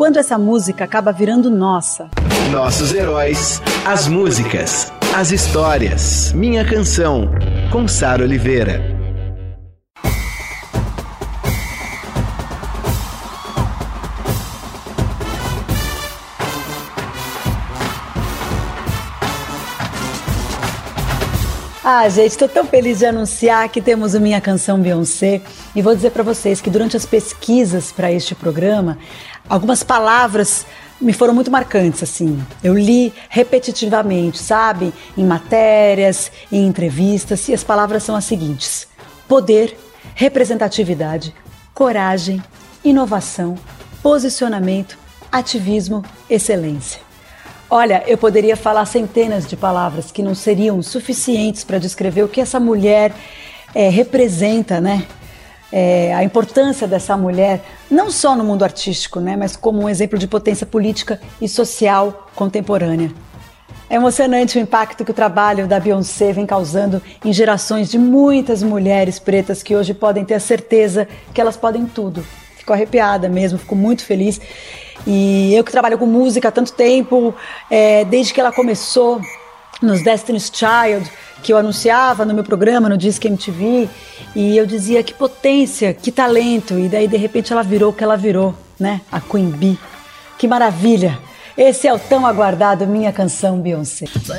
Quando essa música acaba virando nossa? Nossos heróis, as músicas, as histórias. Minha Canção, com Sara Oliveira. Ah, gente, estou tão feliz de anunciar que temos o Minha Canção Beyoncé e vou dizer para vocês que durante as pesquisas para este programa, algumas palavras me foram muito marcantes, assim. Eu li repetitivamente, sabe? Em matérias, em entrevistas, e as palavras são as seguintes: poder, representatividade, coragem, inovação, posicionamento, ativismo, excelência. Olha, eu poderia falar centenas de palavras que não seriam suficientes para descrever o que essa mulher é, representa, né? É, a importância dessa mulher, não só no mundo artístico, né, mas como um exemplo de potência política e social contemporânea. É emocionante o impacto que o trabalho da Beyoncé vem causando em gerações de muitas mulheres pretas que hoje podem ter a certeza que elas podem tudo. Fico arrepiada mesmo, fico muito feliz. E eu que trabalho com música há tanto tempo, é, desde que ela começou nos Destiny's Child, que eu anunciava no meu programa, no Disque MTV, e eu dizia que potência, que talento, e daí de repente ela virou o que ela virou, né? A Queen Bee. Que maravilha! Esse é o tão aguardado Minha Canção Beyoncé. Essa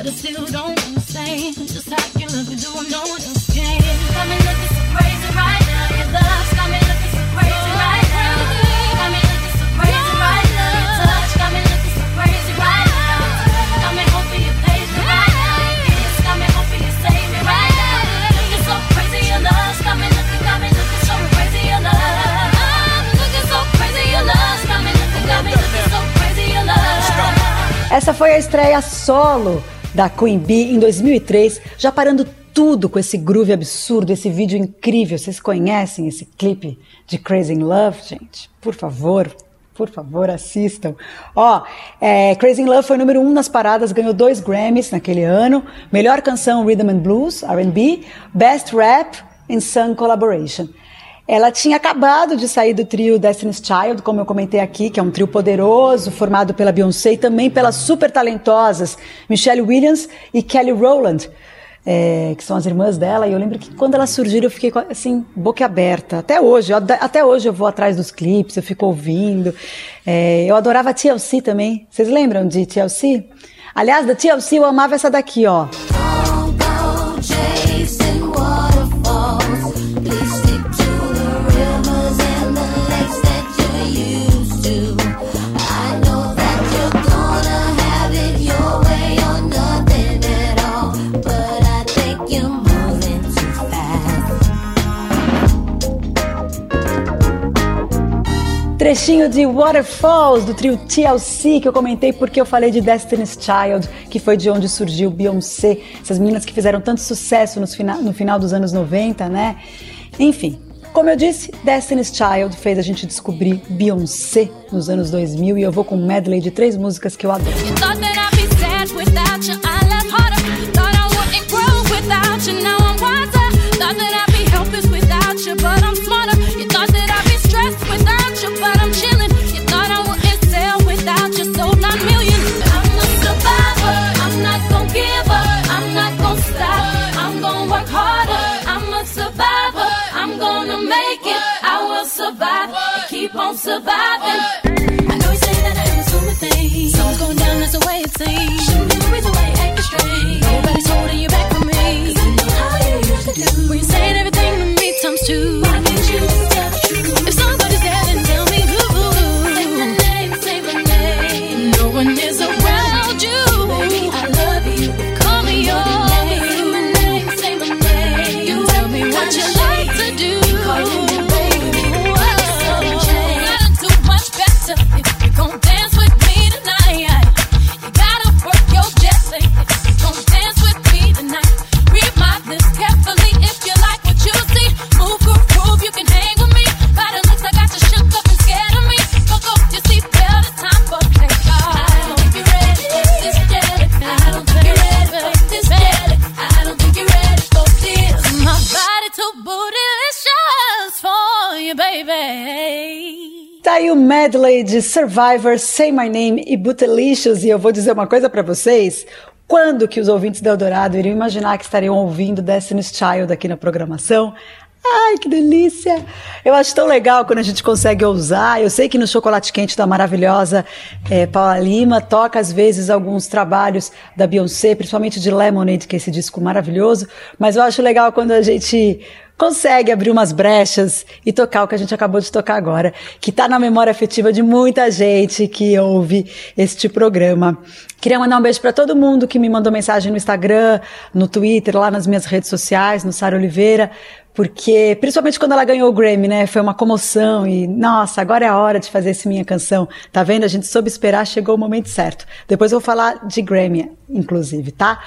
estreia solo da Queen Bee em 2003, já parando tudo com esse groove absurdo, esse vídeo incrível. Vocês conhecem esse clipe de Crazy in Love, gente? Por favor, por favor, assistam. Ó, é, Crazy in Love foi número um nas paradas, ganhou dois Grammys naquele ano. Melhor canção Rhythm and Blues, R&B, Best Rap and Song Collaboration. Ela tinha acabado de sair do trio Destiny's Child, como eu comentei aqui, que é um trio poderoso, formado pela Beyoncé e também pelas super talentosas Michelle Williams e Kelly Rowland, é, que são as irmãs dela. E eu lembro que quando elas surgiram eu fiquei assim, boca aberta. Até hoje, eu, até hoje eu vou atrás dos clipes, eu fico ouvindo. É, eu adorava TLC também. Vocês lembram de TLC? Aliás, da TLC eu amava essa daqui, ó. Trechinho de Waterfalls do trio TLC que eu comentei porque eu falei de Destiny's Child, que foi de onde surgiu Beyoncé, essas meninas que fizeram tanto sucesso no final, no final dos anos 90, né? Enfim, como eu disse, Destiny's Child fez a gente descobrir Beyoncé nos anos 2000 e eu vou com um medley de três músicas que eu adoro. Surviving. De Survivor, Say My Name e Bootylicious, e eu vou dizer uma coisa para vocês. Quando que os ouvintes do Eldorado iriam imaginar que estariam ouvindo Destiny's Child aqui na programação? Ai, que delícia! Eu acho tão legal quando a gente consegue ousar. Eu sei que no Chocolate Quente da maravilhosa é, Paula Lima toca às vezes alguns trabalhos da Beyoncé, principalmente de Lemonade, que é esse disco maravilhoso. Mas eu acho legal quando a gente consegue abrir umas brechas e tocar o que a gente acabou de tocar agora, que está na memória afetiva de muita gente que ouve este programa. Queria mandar um beijo para todo mundo que me mandou mensagem no Instagram, no Twitter, lá nas minhas redes sociais, no Sara Oliveira, porque principalmente quando ela ganhou o Grammy, né, foi uma comoção e nossa, agora é a hora de fazer essa minha canção. Tá vendo? A gente soube esperar, chegou o momento certo. Depois eu vou falar de Grammy, inclusive, tá?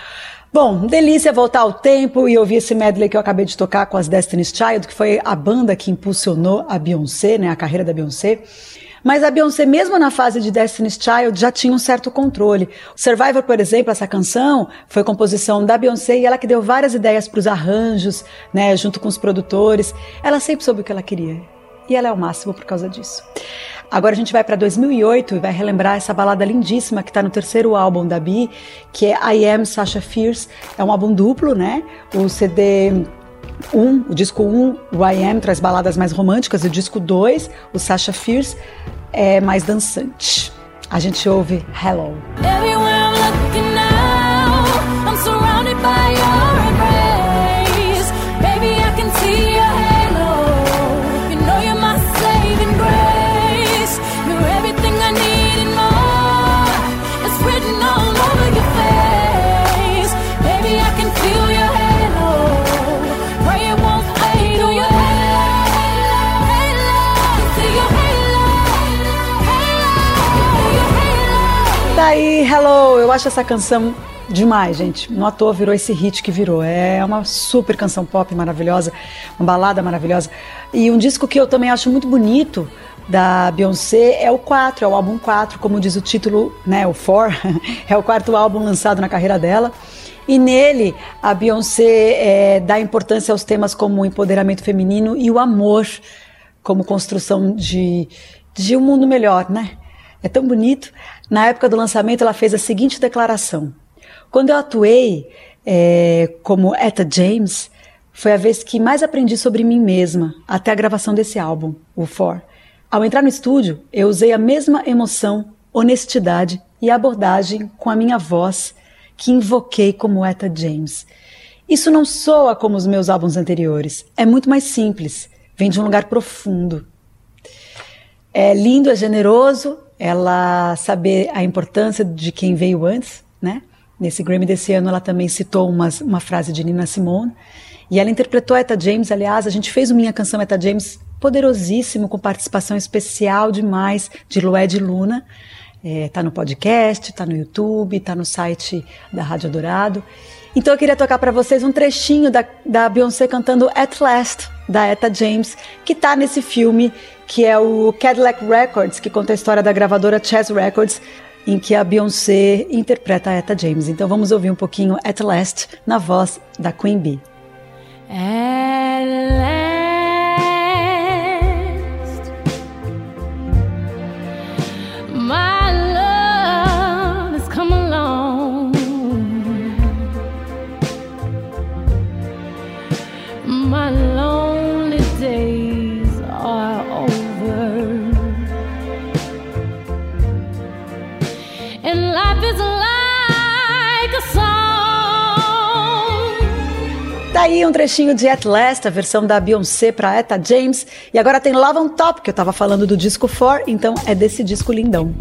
Bom, delícia voltar ao tempo e ouvir esse medley que eu acabei de tocar com as Destiny's Child, que foi a banda que impulsionou a Beyoncé, né, a carreira da Beyoncé. Mas a Beyoncé, mesmo na fase de Destiny's Child, já tinha um certo controle. Survivor, por exemplo, essa canção foi composição da Beyoncé e ela que deu várias ideias para os arranjos, né, junto com os produtores. Ela sempre soube o que ela queria. E ela é o máximo por causa disso. Agora a gente vai para 2008 e vai relembrar essa balada lindíssima que está no terceiro álbum da Bee, que é I Am Sasha Fierce. É um álbum duplo, né? O CD um, o disco 1, um, o I Am, traz baladas mais românticas, e o disco 2, o Sasha Fierce, é mais dançante. A gente ouve Hello. aí, acho essa canção demais, gente. No ator virou esse hit que virou. É uma super canção pop maravilhosa, uma balada maravilhosa. E um disco que eu também acho muito bonito da Beyoncé é o 4, é o álbum 4, como diz o título, né, o 4, é o quarto álbum lançado na carreira dela. E nele, a Beyoncé é, dá importância aos temas como o empoderamento feminino e o amor como construção de, de um mundo melhor, né? É tão bonito. Na época do lançamento, ela fez a seguinte declaração: Quando eu atuei é, como Etta James, foi a vez que mais aprendi sobre mim mesma até a gravação desse álbum, o For. Ao entrar no estúdio, eu usei a mesma emoção, honestidade e abordagem com a minha voz que invoquei como Etta James. Isso não soa como os meus álbuns anteriores. É muito mais simples. Vem de um lugar profundo. É lindo, é generoso, ela saber a importância de quem veio antes, né? Nesse Grammy desse ano, ela também citou uma, uma frase de Nina Simone. E ela interpretou a Etta James, aliás, a gente fez o Minha Canção Etta James poderosíssimo, com participação especial demais de Lué de Luna. É, tá no podcast, tá no YouTube, tá no site da Rádio Dourado. Então eu queria tocar para vocês um trechinho da, da Beyoncé cantando At Last, da Etta James, que tá nesse filme que é o Cadillac Records, que conta a história da gravadora Chess Records, em que a Beyoncé interpreta a Etta James. Então vamos ouvir um pouquinho At Last na voz da Queen Bee. At last. Aí um trechinho de At Last, a versão da Beyoncé para Etta James. E agora tem Love on Top, que eu tava falando do disco 4, então é desse disco lindão.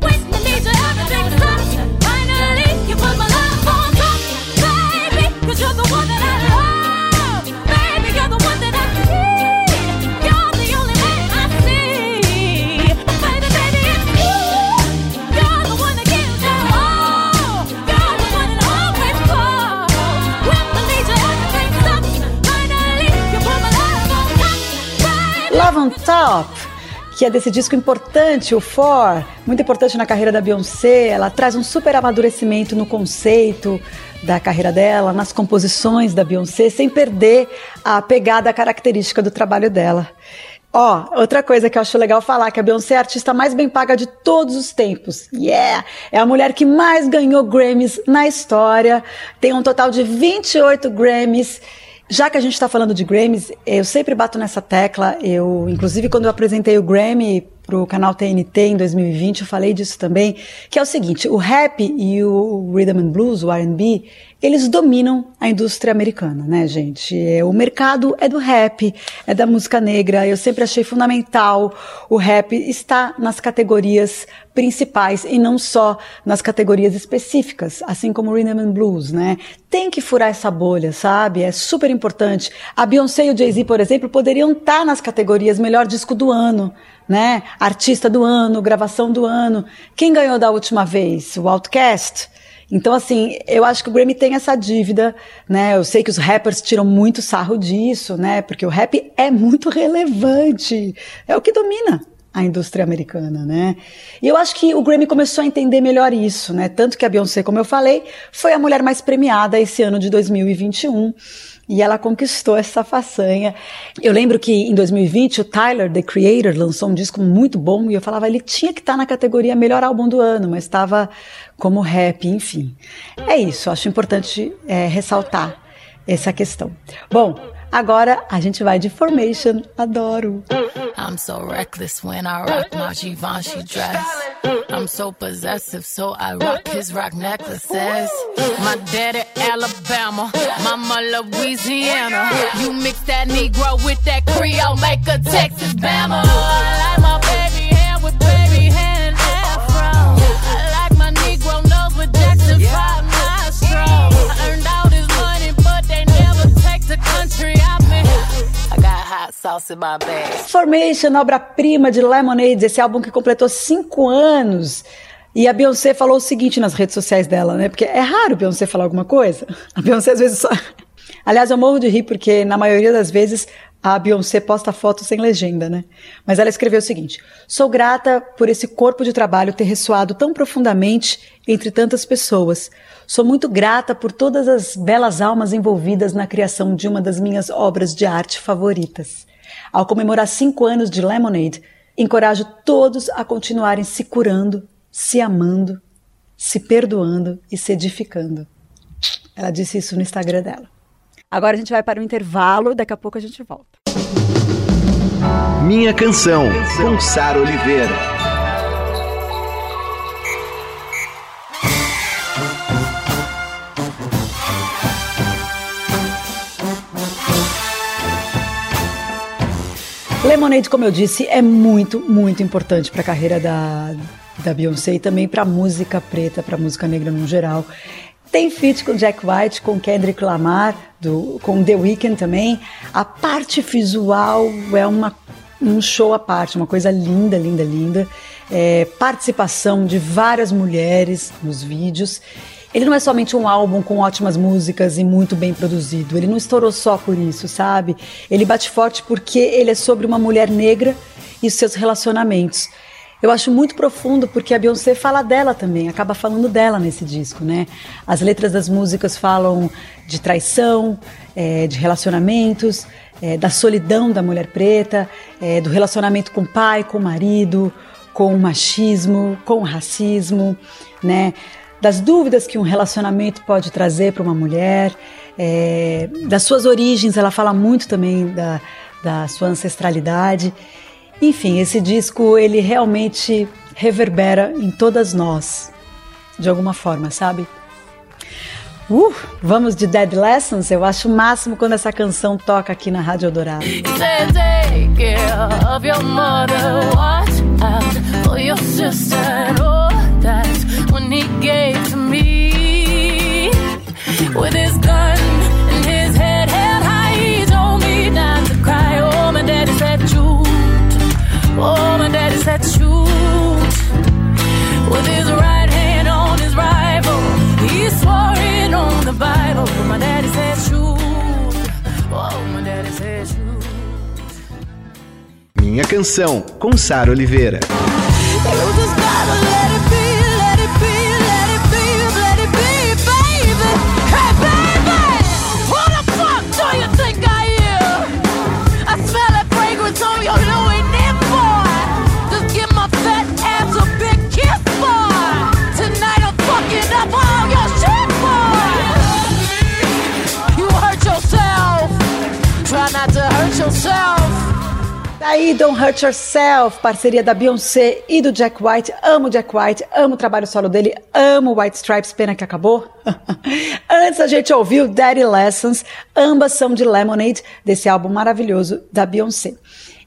On Top, que é desse disco importante, o For, muito importante na carreira da Beyoncé. Ela traz um super amadurecimento no conceito da carreira dela, nas composições da Beyoncé, sem perder a pegada característica do trabalho dela. Ó, oh, outra coisa que eu acho legal falar, que a Beyoncé é a artista mais bem paga de todos os tempos. Yeah! É a mulher que mais ganhou Grammys na história. Tem um total de 28 Grammys. Já que a gente está falando de Grammys, eu sempre bato nessa tecla. Eu, inclusive, quando eu apresentei o Grammy para o canal TNT em 2020, eu falei disso também, que é o seguinte, o rap e o rhythm and blues, o R&B, eles dominam a indústria americana, né, gente? É, o mercado é do rap, é da música negra. Eu sempre achei fundamental o rap estar nas categorias principais e não só nas categorias específicas, assim como o rhythm and blues, né? Tem que furar essa bolha, sabe? É super importante. A Beyoncé e o Jay-Z, por exemplo, poderiam estar nas categorias melhor disco do ano, né? Artista do ano, gravação do ano. Quem ganhou da última vez? O Outcast? Então, assim, eu acho que o Grammy tem essa dívida, né? Eu sei que os rappers tiram muito sarro disso, né? Porque o rap é muito relevante. É o que domina a indústria americana, né? E eu acho que o Grammy começou a entender melhor isso, né? Tanto que a Beyoncé, como eu falei, foi a mulher mais premiada esse ano de 2021. E ela conquistou essa façanha. Eu lembro que em 2020 o Tyler, The Creator, lançou um disco muito bom e eu falava, ele tinha que estar na categoria melhor álbum do ano, mas estava como rap, enfim. É isso, acho importante é, ressaltar essa questão. Bom, agora a gente vai de Formation, adoro. I'm so reckless when I rock my Givenchy dress. I'm so possessive, so I rock his rock necklaces. My daddy Alabama, mama Louisiana. You mix that Negro with that Creole, make a Texas Bama. I like my baby hair with baby hair in my bag. Formation, obra-prima de Lemonade, esse álbum que completou cinco anos. E a Beyoncé falou o seguinte nas redes sociais dela, né? Porque é raro Beyoncé falar alguma coisa. A Beyoncé às vezes só. Aliás, eu morro de rir porque na maioria das vezes a Beyoncé posta foto sem legenda, né? Mas ela escreveu o seguinte: Sou grata por esse corpo de trabalho ter ressoado tão profundamente entre tantas pessoas. Sou muito grata por todas as belas almas envolvidas na criação de uma das minhas obras de arte favoritas. Ao comemorar cinco anos de Lemonade, encorajo todos a continuarem se curando se amando, se perdoando e se edificando. Ela disse isso no Instagram dela. Agora a gente vai para o intervalo, daqui a pouco a gente volta. Minha canção, Sara Oliveira. Lemonade, como eu disse, é muito, muito importante para a carreira da, da Beyoncé e também para música preta, para música negra no geral. Tem feat com Jack White, com Kendrick Lamar, do, com The Weeknd também. A parte visual é uma, um show à parte, uma coisa linda, linda, linda. É, participação de várias mulheres nos vídeos. Ele não é somente um álbum com ótimas músicas e muito bem produzido. Ele não estourou só por isso, sabe? Ele bate forte porque ele é sobre uma mulher negra e seus relacionamentos eu acho muito profundo porque a Beyoncé fala dela também, acaba falando dela nesse disco, né? As letras das músicas falam de traição, é, de relacionamentos, é, da solidão da mulher preta, é, do relacionamento com o pai, com o marido, com o machismo, com o racismo, né? Das dúvidas que um relacionamento pode trazer para uma mulher, é, das suas origens, ela fala muito também da, da sua ancestralidade. Enfim, esse disco ele realmente reverbera em todas nós, de alguma forma, sabe? Uh, vamos de Dead Lessons? Eu acho o máximo quando essa canção toca aqui na Rádio Eldorado. With his gun and his head held high, he told me not to cry. Oh, my daddy said, Oh, my daddy said shoot with his right hand on his rifle. He swore it on the Bible. My daddy said shoot. Oh, my daddy said shoot. Minha canção com Sara Oliveira. You just gotta let it be, yourself. Aí, Don't Hurt Yourself, parceria da Beyoncé e do Jack White. Amo Jack White, amo o trabalho solo dele, amo White Stripes, pena que acabou. Antes a gente ouviu Daddy Lessons, ambas são de Lemonade, desse álbum maravilhoso da Beyoncé.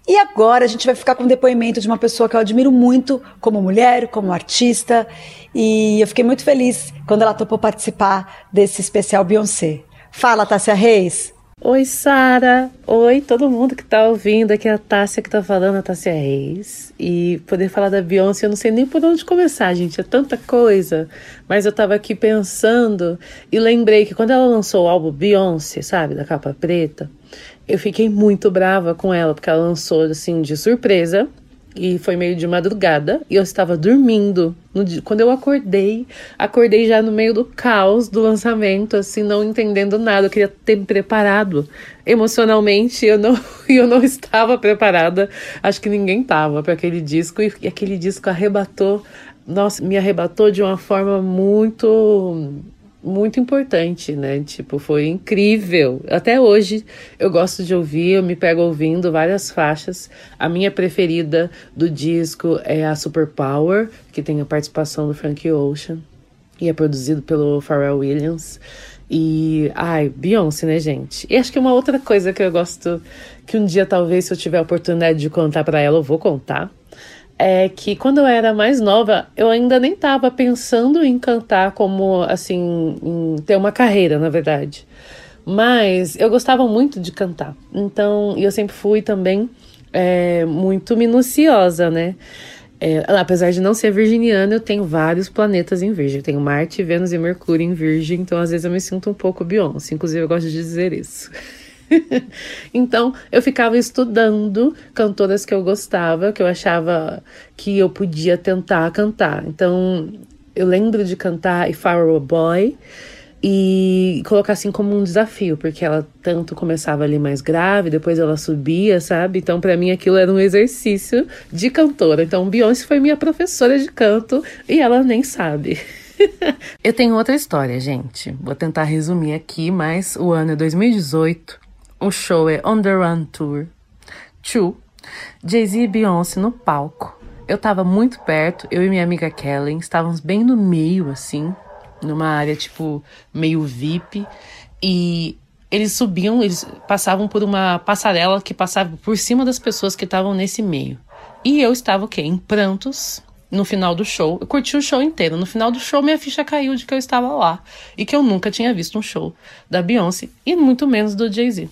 E agora a gente vai ficar com o depoimento de uma pessoa que eu admiro muito como mulher, como artista, e eu fiquei muito feliz quando ela topou participar desse especial Beyoncé. Fala, Tássia Reis! Oi, Sara. Oi, todo mundo que tá ouvindo. Aqui é a Tássia que tá falando, a Tássia Reis. E poder falar da Beyoncé, eu não sei nem por onde começar, gente. É tanta coisa. Mas eu tava aqui pensando e lembrei que quando ela lançou o álbum Beyoncé, sabe, da capa preta, eu fiquei muito brava com ela, porque ela lançou assim de surpresa e foi meio de madrugada e eu estava dormindo. Dia, quando eu acordei, acordei já no meio do caos do lançamento, assim, não entendendo nada. Eu queria ter me preparado emocionalmente, eu não, eu não estava preparada. Acho que ninguém estava para aquele disco e, e aquele disco arrebatou, nossa, me arrebatou de uma forma muito muito importante, né? Tipo, foi incrível. Até hoje eu gosto de ouvir, eu me pego ouvindo várias faixas. A minha preferida do disco é a Super Power, que tem a participação do Frank Ocean e é produzido pelo Pharrell Williams. E, ai, Beyoncé, né, gente? E acho que uma outra coisa que eu gosto, que um dia talvez se eu tiver a oportunidade de contar para ela, eu vou contar é que quando eu era mais nova, eu ainda nem estava pensando em cantar como, assim, em ter uma carreira, na verdade. Mas eu gostava muito de cantar. Então, eu sempre fui também é, muito minuciosa, né? É, apesar de não ser virginiana, eu tenho vários planetas em virgem. Eu tenho Marte, Vênus e Mercúrio em virgem, então às vezes eu me sinto um pouco Beyoncé. Inclusive, eu gosto de dizer isso. então eu ficava estudando cantoras que eu gostava, que eu achava que eu podia tentar cantar. Então eu lembro de cantar If I Were a Boy e colocar assim como um desafio, porque ela tanto começava ali mais grave, depois ela subia, sabe? Então para mim aquilo era um exercício de cantora. Então Beyoncé foi minha professora de canto e ela nem sabe. Eu tenho outra história, gente. Vou tentar resumir aqui, mas o ano é 2018 o show é On The Run Tour. Two. Jay-Z e Beyoncé no palco. Eu tava muito perto, eu e minha amiga Kellen, estávamos bem no meio, assim, numa área tipo meio VIP. E eles subiam, eles passavam por uma passarela que passava por cima das pessoas que estavam nesse meio. E eu estava o quê? Em prantos no final do show. Eu curti o show inteiro. No final do show, minha ficha caiu de que eu estava lá e que eu nunca tinha visto um show da Beyoncé e muito menos do Jay-Z.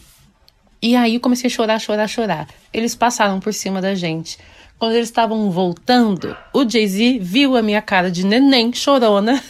E aí eu comecei a chorar, chorar, chorar. Eles passaram por cima da gente. Quando eles estavam voltando, o Jay-Z viu a minha cara de neném chorona.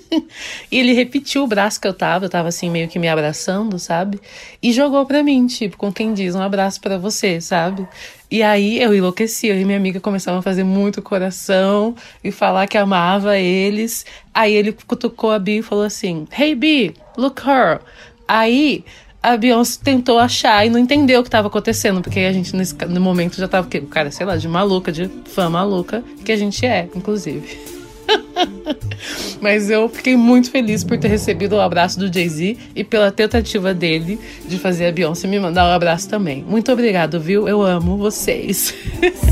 e ele repetiu o braço que eu tava, eu tava assim meio que me abraçando, sabe? E jogou pra mim, tipo, com quem diz um abraço para você, sabe? E aí eu enlouqueci, eu e minha amiga começavam a fazer muito coração e falar que amava eles. Aí ele cutucou a Bi e falou assim: Hey Bi, look her. Aí a Beyoncé tentou achar e não entendeu o que estava acontecendo, porque a gente nesse, no momento já tava, o cara, sei lá, de maluca, de fã maluca, que a gente é, inclusive. Mas eu fiquei muito feliz por ter recebido o abraço do Jay-Z e pela tentativa dele de fazer a Beyoncé me mandar um abraço também. Muito obrigado, viu? Eu amo vocês.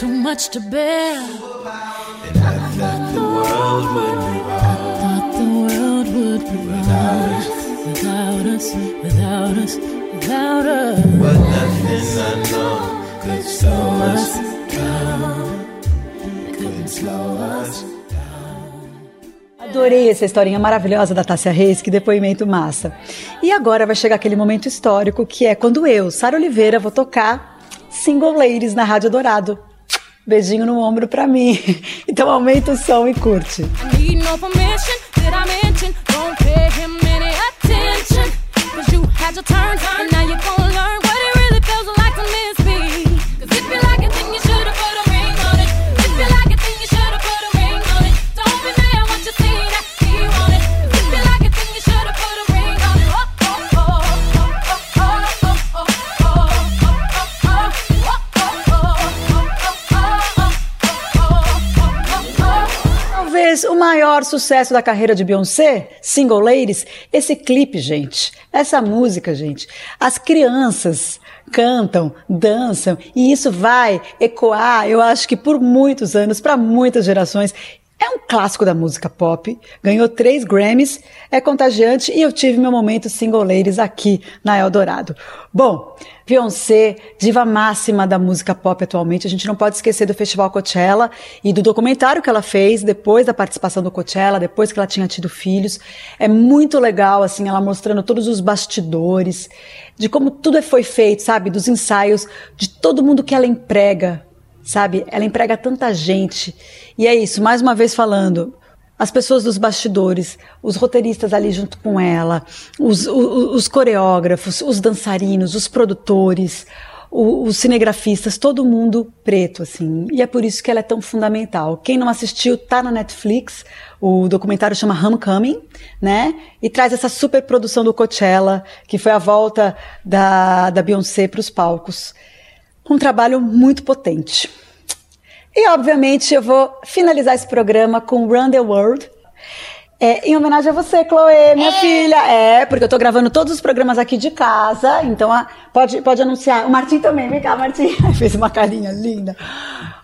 too much to bear. And I thought the world would be wrong. I thought the world would be without us, without us, without us, without us. But nothing I know could slow us down. Couldn't slow us Adorei essa historinha maravilhosa da Tássia Reis, que depoimento massa. E agora vai chegar aquele momento histórico que é quando eu, Sara Oliveira, vou tocar Single Ladies na Rádio Dourado. Beijinho no ombro pra mim. Então aumenta o som e curte. Maior sucesso da carreira de Beyoncé, Single Ladies, esse clipe, gente, essa música, gente. As crianças cantam, dançam e isso vai ecoar, eu acho que por muitos anos, para muitas gerações. É um clássico da música pop, ganhou três Grammys, é contagiante e eu tive meu momento single ladies aqui na Eldorado. Bom, Beyoncé, diva máxima da música pop atualmente, a gente não pode esquecer do Festival Coachella e do documentário que ela fez depois da participação do Coachella, depois que ela tinha tido filhos. É muito legal, assim, ela mostrando todos os bastidores, de como tudo foi feito, sabe? Dos ensaios, de todo mundo que ela emprega sabe? Ela emprega tanta gente. E é isso, mais uma vez falando, as pessoas dos bastidores, os roteiristas ali junto com ela, os, os, os coreógrafos, os dançarinos, os produtores, os, os cinegrafistas, todo mundo preto, assim. E é por isso que ela é tão fundamental. Quem não assistiu, tá na Netflix. O documentário chama Homecoming, né? E traz essa super produção do Coachella, que foi a volta da, da Beyoncé para os palcos um trabalho muito potente. E, obviamente, eu vou finalizar esse programa com Run the World. É, em homenagem a você, Chloe, minha é. filha. É, porque eu tô gravando todos os programas aqui de casa, então a, pode, pode anunciar. O Martim também, vem cá, Martim. Fez uma carinha linda.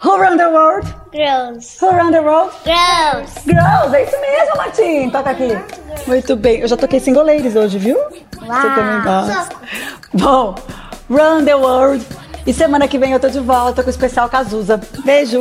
Who run the world? Girls. Who run the world? Girls. Girls, é isso mesmo, Martim. Toca aqui. Muito bem. Eu já toquei single ladies hoje, viu? Uau. Você também gosta. Bom, run the world. E semana que vem eu tô de volta com o especial Cazuza. Beijo!